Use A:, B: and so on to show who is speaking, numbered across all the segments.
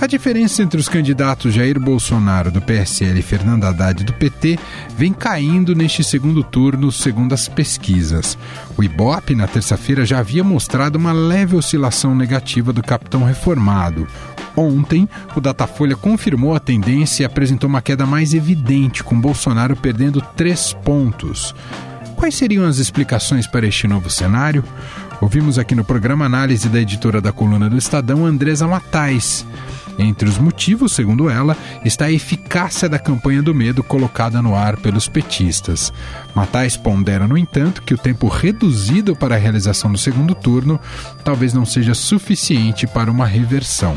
A: A diferença entre os candidatos Jair Bolsonaro do PSL e Fernando Haddad do PT vem caindo neste segundo turno, segundo as pesquisas. O Ibope, na terça-feira, já havia mostrado uma leve oscilação negativa do capitão reformado. Ontem, o Datafolha confirmou a tendência e apresentou uma queda mais evidente, com Bolsonaro perdendo três pontos. Quais seriam as explicações para este novo cenário? Ouvimos aqui no programa análise da editora da coluna do Estadão, Andresa Matais. Entre os motivos, segundo ela, está a eficácia da campanha do medo colocada no ar pelos petistas. Matais pondera, no entanto, que o tempo reduzido para a realização do segundo turno talvez não seja suficiente para uma reversão.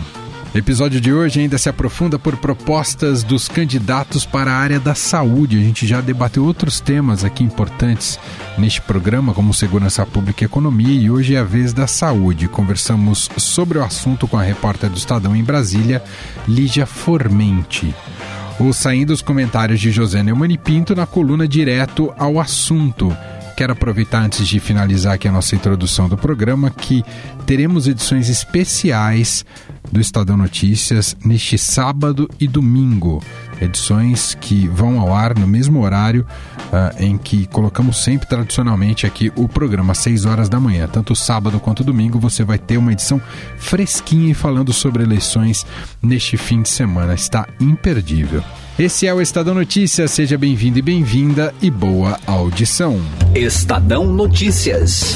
A: O episódio de hoje ainda se aprofunda por propostas dos candidatos para a área da saúde. A gente já debateu outros temas aqui importantes neste programa, como segurança pública e economia, e hoje é a vez da saúde. Conversamos sobre o assunto com a repórter do Estadão em Brasília, Lígia Formente. O saindo os comentários de José Neumani Pinto na coluna Direto ao Assunto. Quero aproveitar antes de finalizar aqui a nossa introdução do programa que teremos edições especiais do Estadão Notícias neste sábado e domingo. Edições que vão ao ar no mesmo horário uh, em que colocamos sempre tradicionalmente aqui o programa, às 6 horas da manhã. Tanto sábado quanto domingo você vai ter uma edição fresquinha e falando sobre eleições neste fim de semana. Está imperdível. Esse é o Estadão Notícias, seja bem-vindo e bem-vinda e boa audição.
B: Estadão Notícias.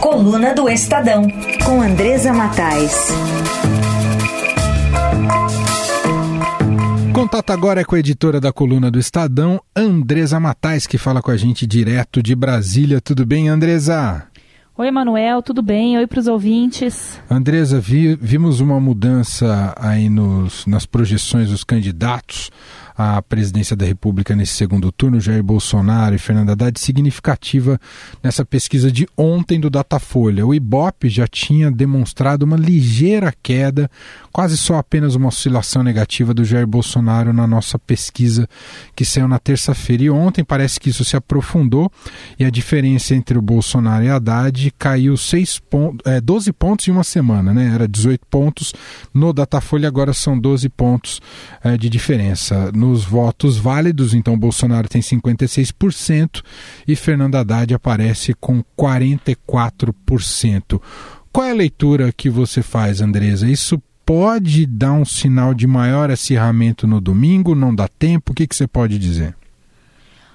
C: Coluna do Estadão, com Andresa Matais.
A: Contato agora é com a editora da coluna do Estadão, Andresa Matais, que fala com a gente direto de Brasília. Tudo bem, Andresa?
D: Oi, Manuel, tudo bem? Oi para os ouvintes.
A: Andresa, vi, vimos uma mudança aí nos, nas projeções dos candidatos à presidência da República nesse segundo turno, Jair Bolsonaro e Fernando Haddad, significativa nessa pesquisa de ontem do Datafolha. O Ibope já tinha demonstrado uma ligeira queda, quase só apenas uma oscilação negativa do Jair Bolsonaro na nossa pesquisa que saiu na terça-feira. E ontem parece que isso se aprofundou e a diferença entre o Bolsonaro e Haddad caiu seis pontos, é, 12 pontos em uma semana, né? Era 18 pontos no Datafolha, agora são 12 pontos é, de diferença. No nos votos válidos, então Bolsonaro tem 56% e Fernando Haddad aparece com 44%. Qual é a leitura que você faz, Andresa? Isso pode dar um sinal de maior acirramento no domingo? Não dá tempo? O que, que você pode dizer?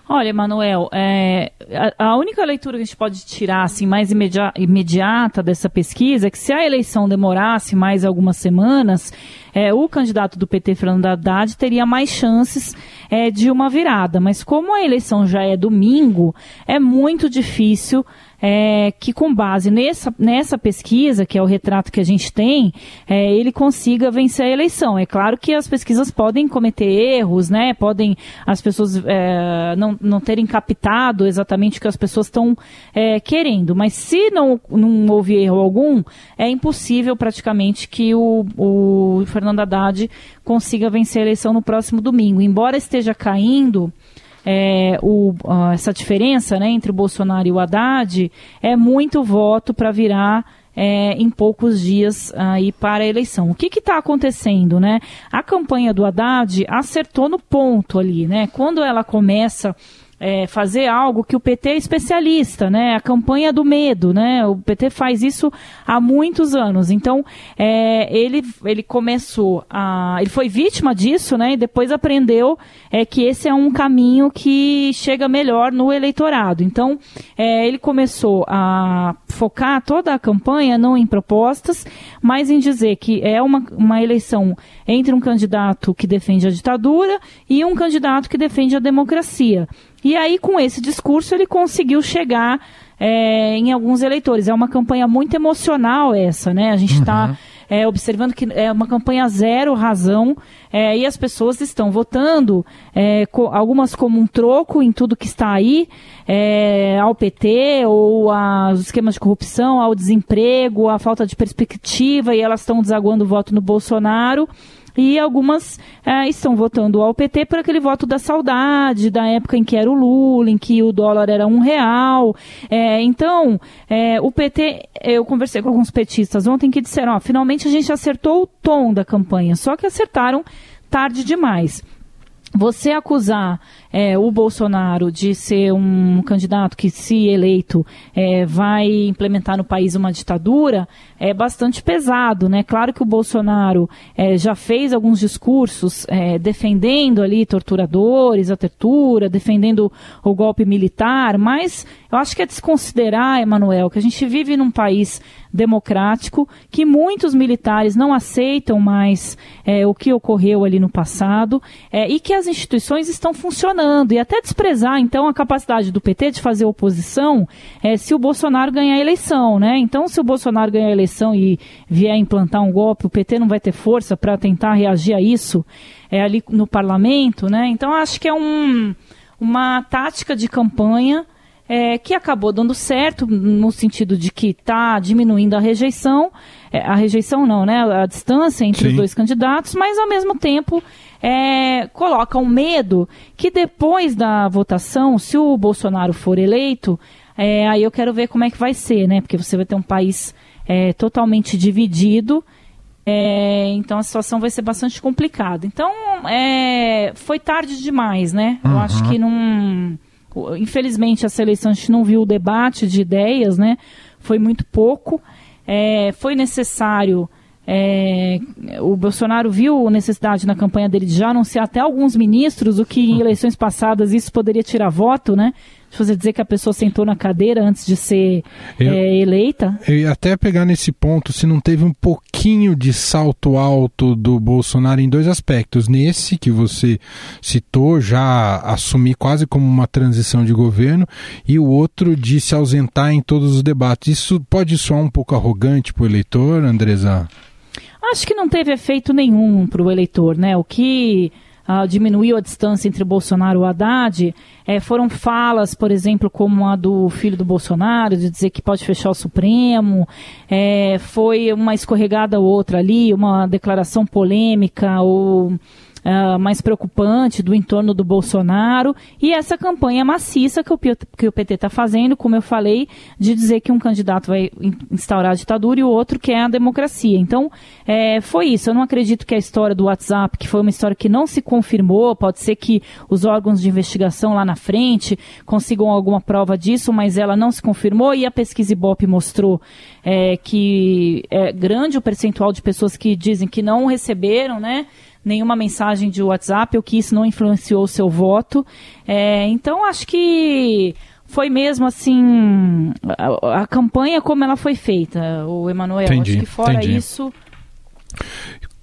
D: Olha, Manuel, é, a, a, única leitura que a gente pode tirar assim, mais imedi imediata dessa pesquisa é que se a eleição demorasse mais algumas semanas, é, o candidato do PT, Fernando Haddad, teria mais chances é, de uma virada. Mas como a eleição já é domingo, é muito difícil é, que com base nessa, nessa pesquisa, que é o retrato que a gente tem, é, ele consiga vencer a eleição. É claro que as pesquisas podem cometer erros, né? Podem as pessoas é, não, não terem captado exatamente o que as pessoas estão é, querendo. Mas se não, não houve erro algum, é impossível praticamente que o, o Fernando Haddad consiga vencer a eleição no próximo domingo. Embora esteja caindo é, o, essa diferença né, entre o Bolsonaro e o Haddad, é muito voto para virar é, em poucos dias aí para a eleição. O que está acontecendo, né? A campanha do Haddad acertou no ponto ali, né? Quando ela começa é, fazer algo que o PT é especialista, né? A campanha do medo, né? O PT faz isso há muitos anos. Então, é, ele, ele começou a. Ele foi vítima disso, né? E depois aprendeu é, que esse é um caminho que chega melhor no eleitorado. Então, é, ele começou a focar toda a campanha não em propostas, mas em dizer que é uma, uma eleição entre um candidato que defende a ditadura e um candidato que defende a democracia. E aí, com esse discurso, ele conseguiu chegar é, em alguns eleitores. É uma campanha muito emocional essa, né? A gente está uhum. é, observando que é uma campanha zero razão é, e as pessoas estão votando, é, co algumas como um troco em tudo que está aí, é, ao PT ou aos esquemas de corrupção, ao desemprego, à falta de perspectiva e elas estão desaguando o voto no Bolsonaro e algumas é, estão votando ao PT por aquele voto da saudade, da época em que era o Lula, em que o dólar era um real. É, então, é, o PT, eu conversei com alguns petistas ontem que disseram, ó, finalmente a gente acertou o tom da campanha, só que acertaram tarde demais. Você acusar é, o Bolsonaro de ser um candidato que, se eleito, é, vai implementar no país uma ditadura, é bastante pesado, né? Claro que o Bolsonaro é, já fez alguns discursos é, defendendo ali torturadores, a tortura, defendendo o golpe militar, mas eu acho que é desconsiderar, Emanuel, que a gente vive num país democrático, que muitos militares não aceitam mais é, o que ocorreu ali no passado é, e que as instituições estão funcionando e até desprezar, então, a capacidade do PT de fazer oposição é, se o Bolsonaro ganhar a eleição, né? Então, se o Bolsonaro ganhar a eleição e vier implantar um golpe, o PT não vai ter força para tentar reagir a isso é, ali no parlamento, né? Então, acho que é um, uma tática de campanha é, que acabou dando certo no sentido de que está diminuindo a rejeição, é, a rejeição não, né? A distância entre Sim. os dois candidatos, mas ao mesmo tempo é, coloca um medo que depois da votação, se o Bolsonaro for eleito, é, aí eu quero ver como é que vai ser, né? Porque você vai ter um país é, totalmente dividido. É, então a situação vai ser bastante complicada. Então foi tarde demais, né? Uhum. Eu acho que não. Infelizmente, essa eleição a gente não viu o debate de ideias, né? Foi muito pouco. É, foi necessário é, o Bolsonaro viu necessidade na campanha dele de já anunciar até alguns ministros, o que em eleições passadas isso poderia tirar voto, né? Você dizer que a pessoa sentou na cadeira antes de ser eu, é, eleita.
A: Eu ia até pegar nesse ponto se não teve um pouquinho de salto alto do Bolsonaro em dois aspectos. Nesse que você citou, já assumir quase como uma transição de governo, e o outro de se ausentar em todos os debates. Isso pode soar um pouco arrogante para o eleitor, Andresa?
D: Acho que não teve efeito nenhum para o eleitor, né? O que uh, diminuiu a distância entre Bolsonaro e Haddad. É, foram falas, por exemplo, como a do filho do Bolsonaro, de dizer que pode fechar o Supremo, é, foi uma escorregada ou outra ali, uma declaração polêmica ou uh, mais preocupante do entorno do Bolsonaro e essa campanha maciça que o, que o PT está fazendo, como eu falei, de dizer que um candidato vai instaurar a ditadura e o outro quer a democracia. Então, é, foi isso. Eu não acredito que a história do WhatsApp, que foi uma história que não se confirmou, pode ser que os órgãos de investigação lá na frente consigam alguma prova disso, mas ela não se confirmou e a pesquisa Ibope mostrou é, que é grande o percentual de pessoas que dizem que não receberam, né? Nenhuma mensagem de WhatsApp ou que isso não influenciou o seu voto. É, então, acho que foi mesmo assim a, a, campanha como ela foi feita, o Emanuel. Acho que fora entendi. isso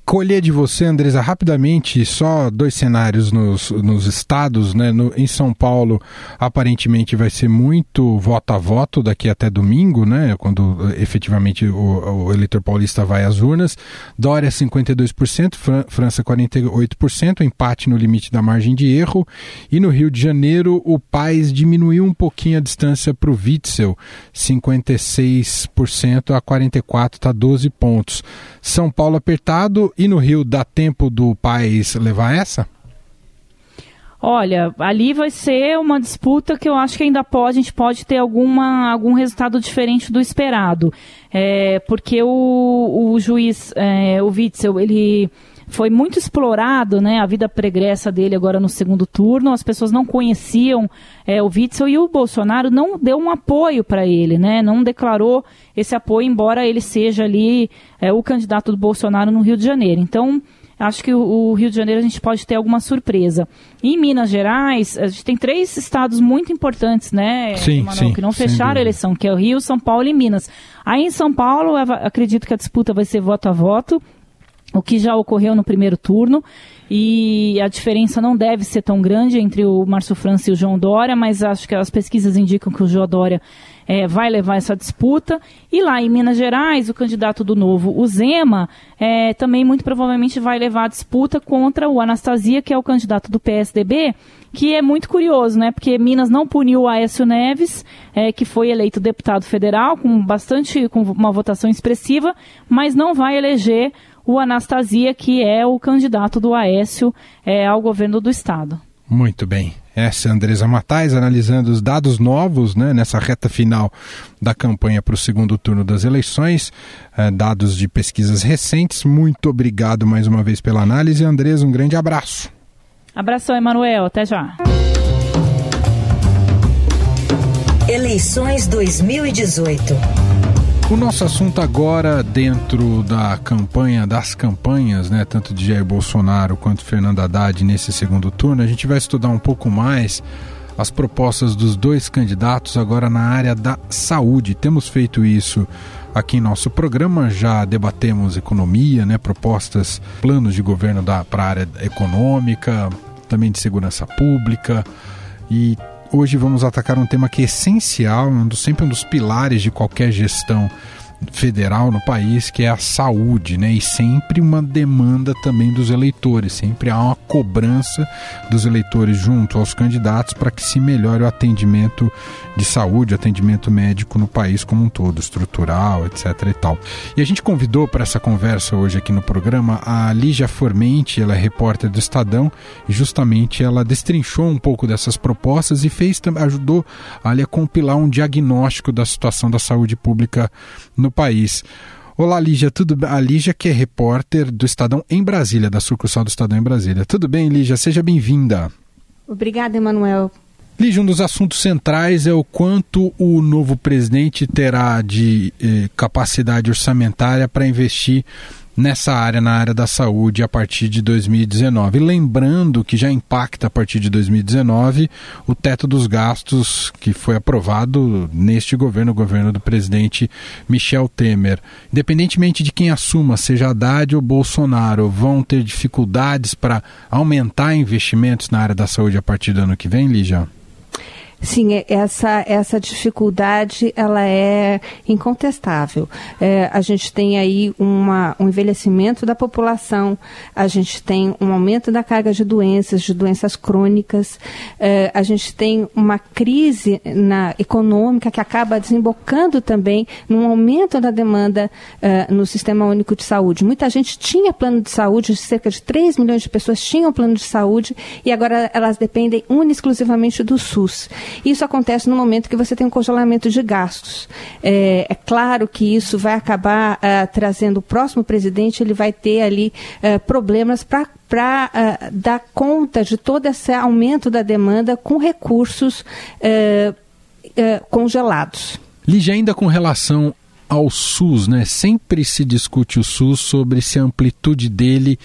A: colher de você, Andresa, rapidamente, só dois cenários nos, nos estados, né? No, em São Paulo, aparentemente vai ser muito voto a voto daqui até domingo, né? Quando eh, efetivamente o, o eleitor paulista vai às urnas. Dória 52%, Fran, França 48%, empate no limite da margem de erro. E no Rio de Janeiro, o Paz diminuiu um pouquinho a distância para o Witzel, 56% a 44%, está 12 pontos. São Paulo apertado e no Rio dá tempo do país levar essa?
D: Olha, ali vai ser uma disputa que eu acho que ainda pode, a gente pode ter alguma, algum resultado diferente do esperado. É, porque o, o juiz, é, o Witzel, ele foi muito explorado, né, a vida pregressa dele agora no segundo turno. As pessoas não conheciam é, o Witzel e o Bolsonaro não deu um apoio para ele, né, não declarou esse apoio, embora ele seja ali é, o candidato do Bolsonaro no Rio de Janeiro. Então, acho que o, Rio de Janeiro a gente pode ter alguma surpresa. Em Minas Gerais, a gente tem três estados muito importantes, né,
A: sim, Manoel, sim,
D: que não fecharam a eleição, que é o Rio, São Paulo e Minas. Aí em São Paulo, acredito que a disputa vai ser voto a voto, o que já ocorreu no primeiro turno. E a diferença não deve ser tão grande entre o Márcio França e o João Dória, mas acho que as pesquisas indicam que o João Dória é, vai levar essa disputa. E lá em Minas Gerais, o candidato do Novo, o Zema, é, também muito provavelmente vai levar a disputa contra o Anastasia, que é o candidato do PSDB, que é muito curioso, né? Porque Minas não puniu o Aécio Neves, é, que foi eleito deputado federal com bastante, com uma votação expressiva, mas não vai eleger o Anastasia, que é o candidato do Aécio é, ao governo do estado.
A: Muito bem. Essa é a Andresa Matais analisando os dados novos né, nessa reta final da campanha para o segundo turno das eleições, eh, dados de pesquisas recentes. Muito obrigado mais uma vez pela análise. Andresa, um grande abraço.
D: Abração, Emanuel. Até já.
C: Eleições 2018.
A: O nosso assunto agora, dentro da campanha, das campanhas, né, tanto de Jair Bolsonaro quanto Fernando Haddad nesse segundo turno, a gente vai estudar um pouco mais as propostas dos dois candidatos agora na área da saúde. Temos feito isso aqui em nosso programa, já debatemos economia, né, propostas, planos de governo para a área econômica, também de segurança pública e Hoje vamos atacar um tema que é essencial, um dos, sempre um dos pilares de qualquer gestão federal no país, que é a saúde, né? E sempre uma demanda também dos eleitores, sempre há uma cobrança dos eleitores junto aos candidatos para que se melhore o atendimento de saúde, atendimento médico no país como um todo, estrutural, etc e tal. E a gente convidou para essa conversa hoje aqui no programa a Lígia Formente, ela é repórter do Estadão e justamente ela destrinchou um pouco dessas propostas e fez ajudou ali a compilar um diagnóstico da situação da saúde pública no no país. Olá, Lígia, tudo bem? A Lígia que é repórter do Estadão em Brasília, da sucursal do Estadão em Brasília. Tudo bem, Lígia? Seja bem-vinda.
E: Obrigada, Emanuel.
A: Lígia, um dos assuntos centrais é o quanto o novo presidente terá de eh, capacidade orçamentária para investir nessa área, na área da saúde, a partir de 2019. Lembrando que já impacta a partir de 2019 o teto dos gastos que foi aprovado neste governo, o governo do presidente Michel Temer. Independentemente de quem assuma, seja Haddad ou Bolsonaro, vão ter dificuldades para aumentar investimentos na área da saúde a partir do ano que vem, Lígia?
E: Sim, é, essa, essa dificuldade ela é incontestável. É, a gente tem aí uma, um envelhecimento da população, a gente tem um aumento da carga de doenças, de doenças crônicas, é, a gente tem uma crise na, econômica que acaba desembocando também num aumento da demanda é, no Sistema Único de Saúde. Muita gente tinha plano de saúde, cerca de 3 milhões de pessoas tinham plano de saúde e agora elas dependem única exclusivamente do SUS. Isso acontece no momento que você tem um congelamento de gastos. É, é claro que isso vai acabar uh, trazendo o próximo presidente, ele vai ter ali uh, problemas para para uh, ah, dar conta de todo esse aumento da demanda com recursos congelados.
A: Lígia, ainda com relação ao SUS, né? Sempre se discute o SUS sobre se a amplitude dele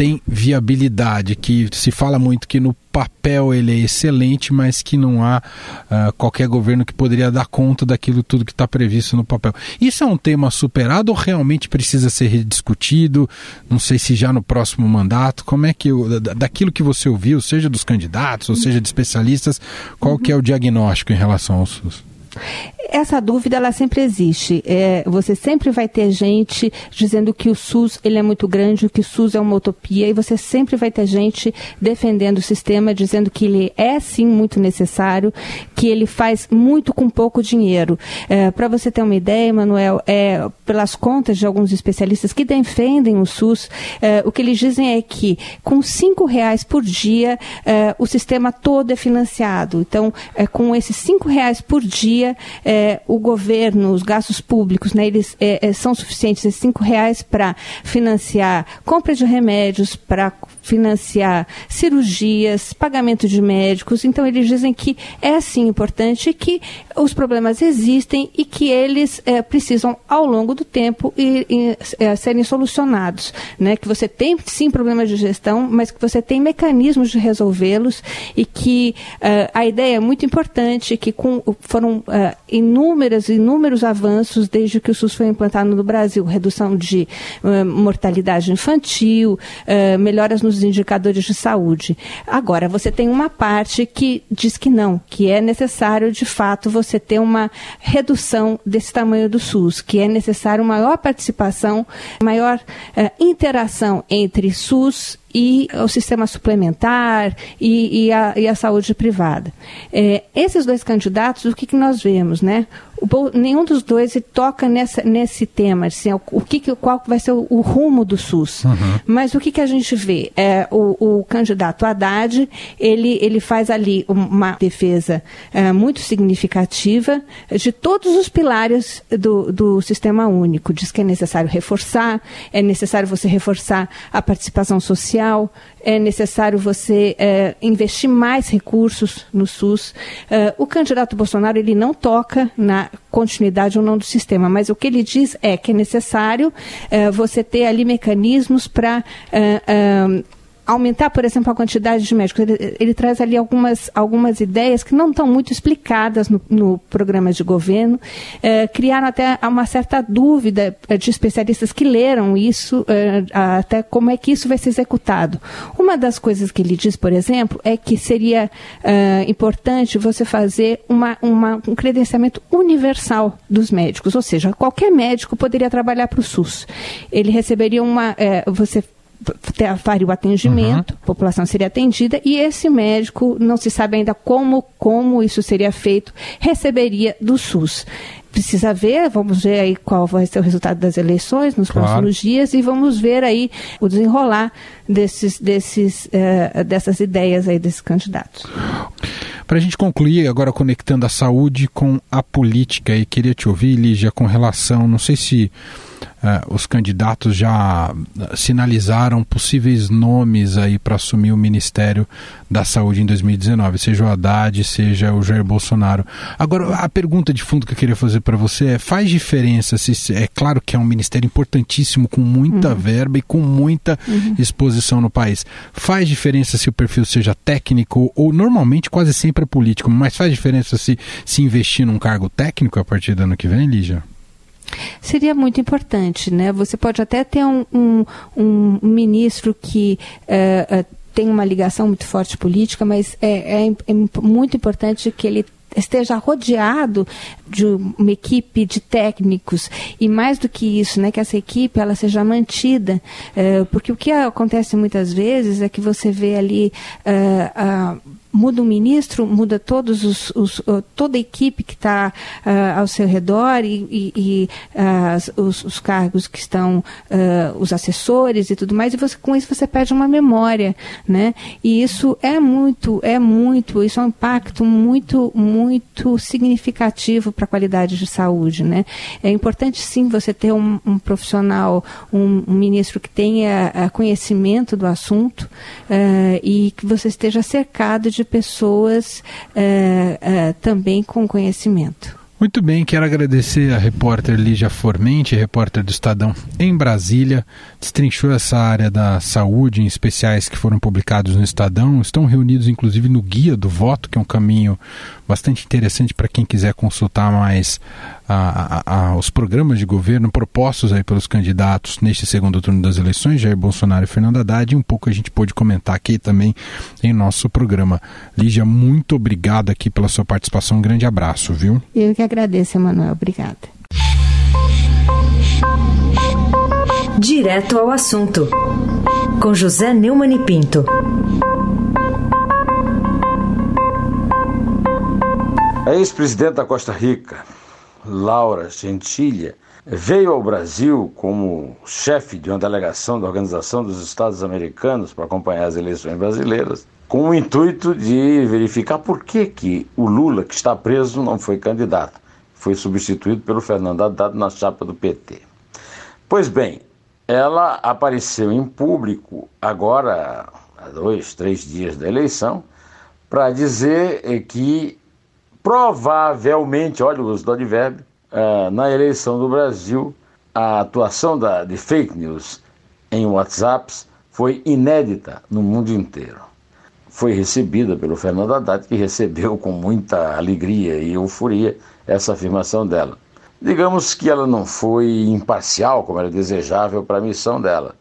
A: tem viabilidade, que se fala muito que no papel ele é excelente, mas que não há uh, qualquer governo que poderia dar conta daquilo tudo que está previsto no papel. Isso é um tema superado ou realmente precisa ser rediscutido? Não sei se já no próximo mandato. Como é que daquilo que você ouviu, seja dos candidatos ou seja de especialistas, qual que é o diagnóstico em relação ao SUS?
E: Essa dúvida ela sempre existe. É, você sempre vai ter gente dizendo que o SUS ele é muito grande, que o SUS é uma utopia, e você sempre vai ter gente defendendo o sistema, dizendo que ele é sim muito necessário, que ele faz muito com pouco dinheiro. É, Para você ter uma ideia, Manuel, é, pelas contas de alguns especialistas que defendem o SUS, é, o que eles dizem é que com cinco reais por dia é, o sistema todo é financiado. Então, é, com esses cinco reais por dia, é, o governo, os gastos públicos, né, eles é, é, são suficientes, esses cinco reais para financiar compra de remédios, para financiar cirurgias, pagamento de médicos. Então, eles dizem que é sim importante que os problemas existem e que eles é, precisam, ao longo do tempo, ir, ir, é, serem solucionados. Né? Que você tem sim problemas de gestão, mas que você tem mecanismos de resolvê-los e que uh, a ideia é muito importante, que com, foram uh, inúmeros, inúmeros avanços desde que o SUS foi implantado no Brasil. Redução de uh, mortalidade infantil, melhoras nos indicadores de saúde. Agora, você tem uma parte que diz que não, que é necessário, de fato, você ter uma redução desse tamanho do SUS, que é necessário maior participação, maior interação entre SUS e o sistema suplementar e, e, a, e a, saúde privada. É, esses dois candidatos, o que, que nós vemos, né? O, nenhum dos dois toca nessa, nesse tema, assim, o, que, qual vai ser o, o rumo do SUS. Uhum. Mas o que, que a gente vê? É, o, o candidato Haddad, ele, ele faz ali uma defesa é, muito significativa de todos os pilares do, do sistema único. Diz que é necessário reforçar, é necessário você reforçar a participação social, é necessário você é, investir mais recursos no SUS. É, o candidato Bolsonaro ele não toca na continuidade ou não do sistema, mas o que ele diz é que é necessário é, você ter ali mecanismos para é, é, aumentar, por exemplo, a quantidade de médicos. Ele, ele traz ali algumas, algumas ideias que não estão muito explicadas no, no programa de governo, é, criaram até uma certa dúvida eh, de especialistas que leram isso, é, até como é que isso vai ser executado. Uma das coisas que ele diz, por exemplo, é que seria é, importante você fazer uma, uma, um credenciamento universal dos médicos, ou seja, qualquer médico poderia trabalhar para o SUS. Ele receberia uma. você faria o atendimento, uhum. a população seria atendida e esse médico, não se sabe ainda como, como isso seria feito, receberia do SUS. Precisa ver, vamos ver aí qual vai ser o resultado das eleições nos claro. próximos dias e vamos ver aí o desenrolar desses, desses, uh, dessas ideias aí desses candidatos.
A: Para a gente concluir, agora conectando a saúde com a política, e queria te ouvir, Lígia, com relação, não sei se uh, os candidatos já sinalizaram possíveis nomes aí para assumir o Ministério da Saúde em 2019, seja o Haddad, seja o Jair Bolsonaro. Agora, a pergunta de fundo que eu queria fazer para você é: faz diferença se é claro que é um ministério importantíssimo com muita uhum. verba e com muita uhum. exposição no país. Faz diferença se o perfil seja técnico ou normalmente quase sempre é político, mas faz diferença se, se investir num cargo técnico a partir do ano que vem, Lígia?
E: Seria muito importante, né? Você pode até ter um, um, um ministro que uh, uh, tem uma ligação muito forte política, mas é, é, é muito importante que ele esteja rodeado de uma equipe de técnicos e mais do que isso, né, que essa equipe ela seja mantida, uh, porque o que acontece muitas vezes é que você vê ali uh, muda o ministro, muda todos os, os toda a equipe que está uh, ao seu redor e, e, e uh, os, os, cargos que estão, uh, os assessores e tudo mais, e você, com isso você perde uma memória, né? E isso é muito, é muito, isso é um impacto muito, muito significativo para a qualidade de saúde, né? É importante sim você ter um, um profissional, um, um, ministro que tenha conhecimento do assunto e que você esteja cercado de de pessoas é, é, também com conhecimento.
A: Muito bem, quero agradecer a repórter Lígia Formente, repórter do Estadão em Brasília. Destrinchou essa área da saúde em especiais que foram publicados no Estadão. Estão reunidos, inclusive, no Guia do Voto, que é um caminho bastante interessante para quem quiser consultar mais a, a, a, os programas de governo propostos aí pelos candidatos neste segundo turno das eleições, Jair Bolsonaro e Fernando Haddad, e um pouco a gente pôde comentar aqui também em nosso programa. Lígia, muito obrigado aqui pela sua participação, um grande abraço, viu?
E: Eu que agradeço, Emanuel, obrigada.
C: Direto ao assunto, com José Neumann e Pinto.
F: A ex-presidente da Costa Rica, Laura Gentilha, veio ao Brasil como chefe de uma delegação da Organização dos Estados Americanos para acompanhar as eleições brasileiras, com o intuito de verificar por que, que o Lula, que está preso, não foi candidato. Foi substituído pelo Fernando Haddad na chapa do PT. Pois bem, ela apareceu em público agora, há dois, três dias da eleição, para dizer eh, que provavelmente, olha o uso do advérbio, uh, na eleição do Brasil, a atuação da, de fake news em WhatsApps foi inédita no mundo inteiro. Foi recebida pelo Fernando Haddad, que recebeu com muita alegria e euforia essa afirmação dela. Digamos que ela não foi imparcial, como era desejável para a missão dela.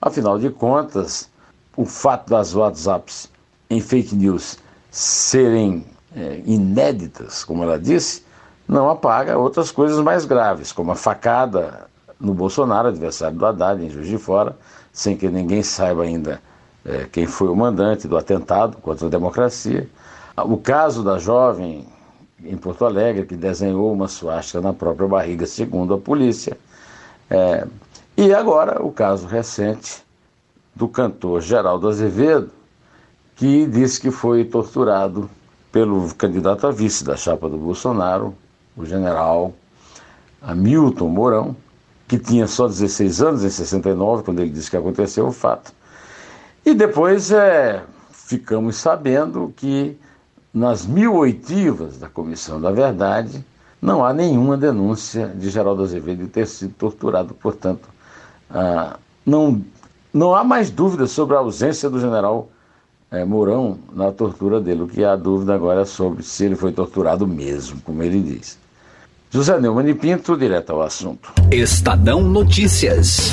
F: Afinal de contas, o fato das WhatsApps em fake news serem é, inéditas, como ela disse, não apaga outras coisas mais graves, como a facada no Bolsonaro, adversário do Haddad, em Juiz de Fora, sem que ninguém saiba ainda é, quem foi o mandante do atentado contra a democracia. O caso da jovem em Porto Alegre, que desenhou uma suástica na própria barriga, segundo a polícia. É, e agora o caso recente do cantor Geraldo Azevedo, que disse que foi torturado pelo candidato a vice da chapa do Bolsonaro, o general Hamilton Mourão, que tinha só 16 anos, em 69, quando ele disse que aconteceu o fato. E depois é, ficamos sabendo que nas mil oitivas da Comissão da Verdade, não há nenhuma denúncia de Geraldo Azevedo ter sido torturado. Portanto, ah, não, não há mais dúvida sobre a ausência do general eh, Mourão na tortura dele. O que há dúvida agora é sobre se ele foi torturado mesmo, como ele diz. José Neumann e Pinto, direto ao assunto.
B: Estadão Notícias.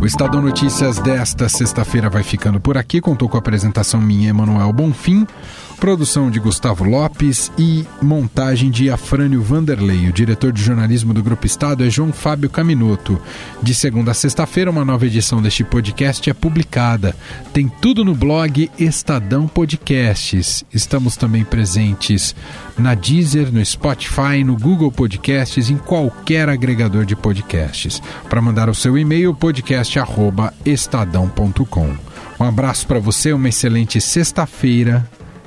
A: O Estadão Notícias desta sexta-feira vai ficando por aqui. Contou com a apresentação minha, Emanuel Bonfim, produção de Gustavo Lopes e montagem de Afrânio Vanderlei. O diretor de jornalismo do Grupo Estado é João Fábio Caminoto. De segunda a sexta-feira, uma nova edição deste podcast é publicada. Tem tudo no blog Estadão Podcasts. Estamos também presentes na Deezer, no Spotify, no Google Podcasts, em qualquer agregador de podcasts. Para mandar o seu e-mail, podcast@estadão.com. Um abraço para você, uma excelente sexta-feira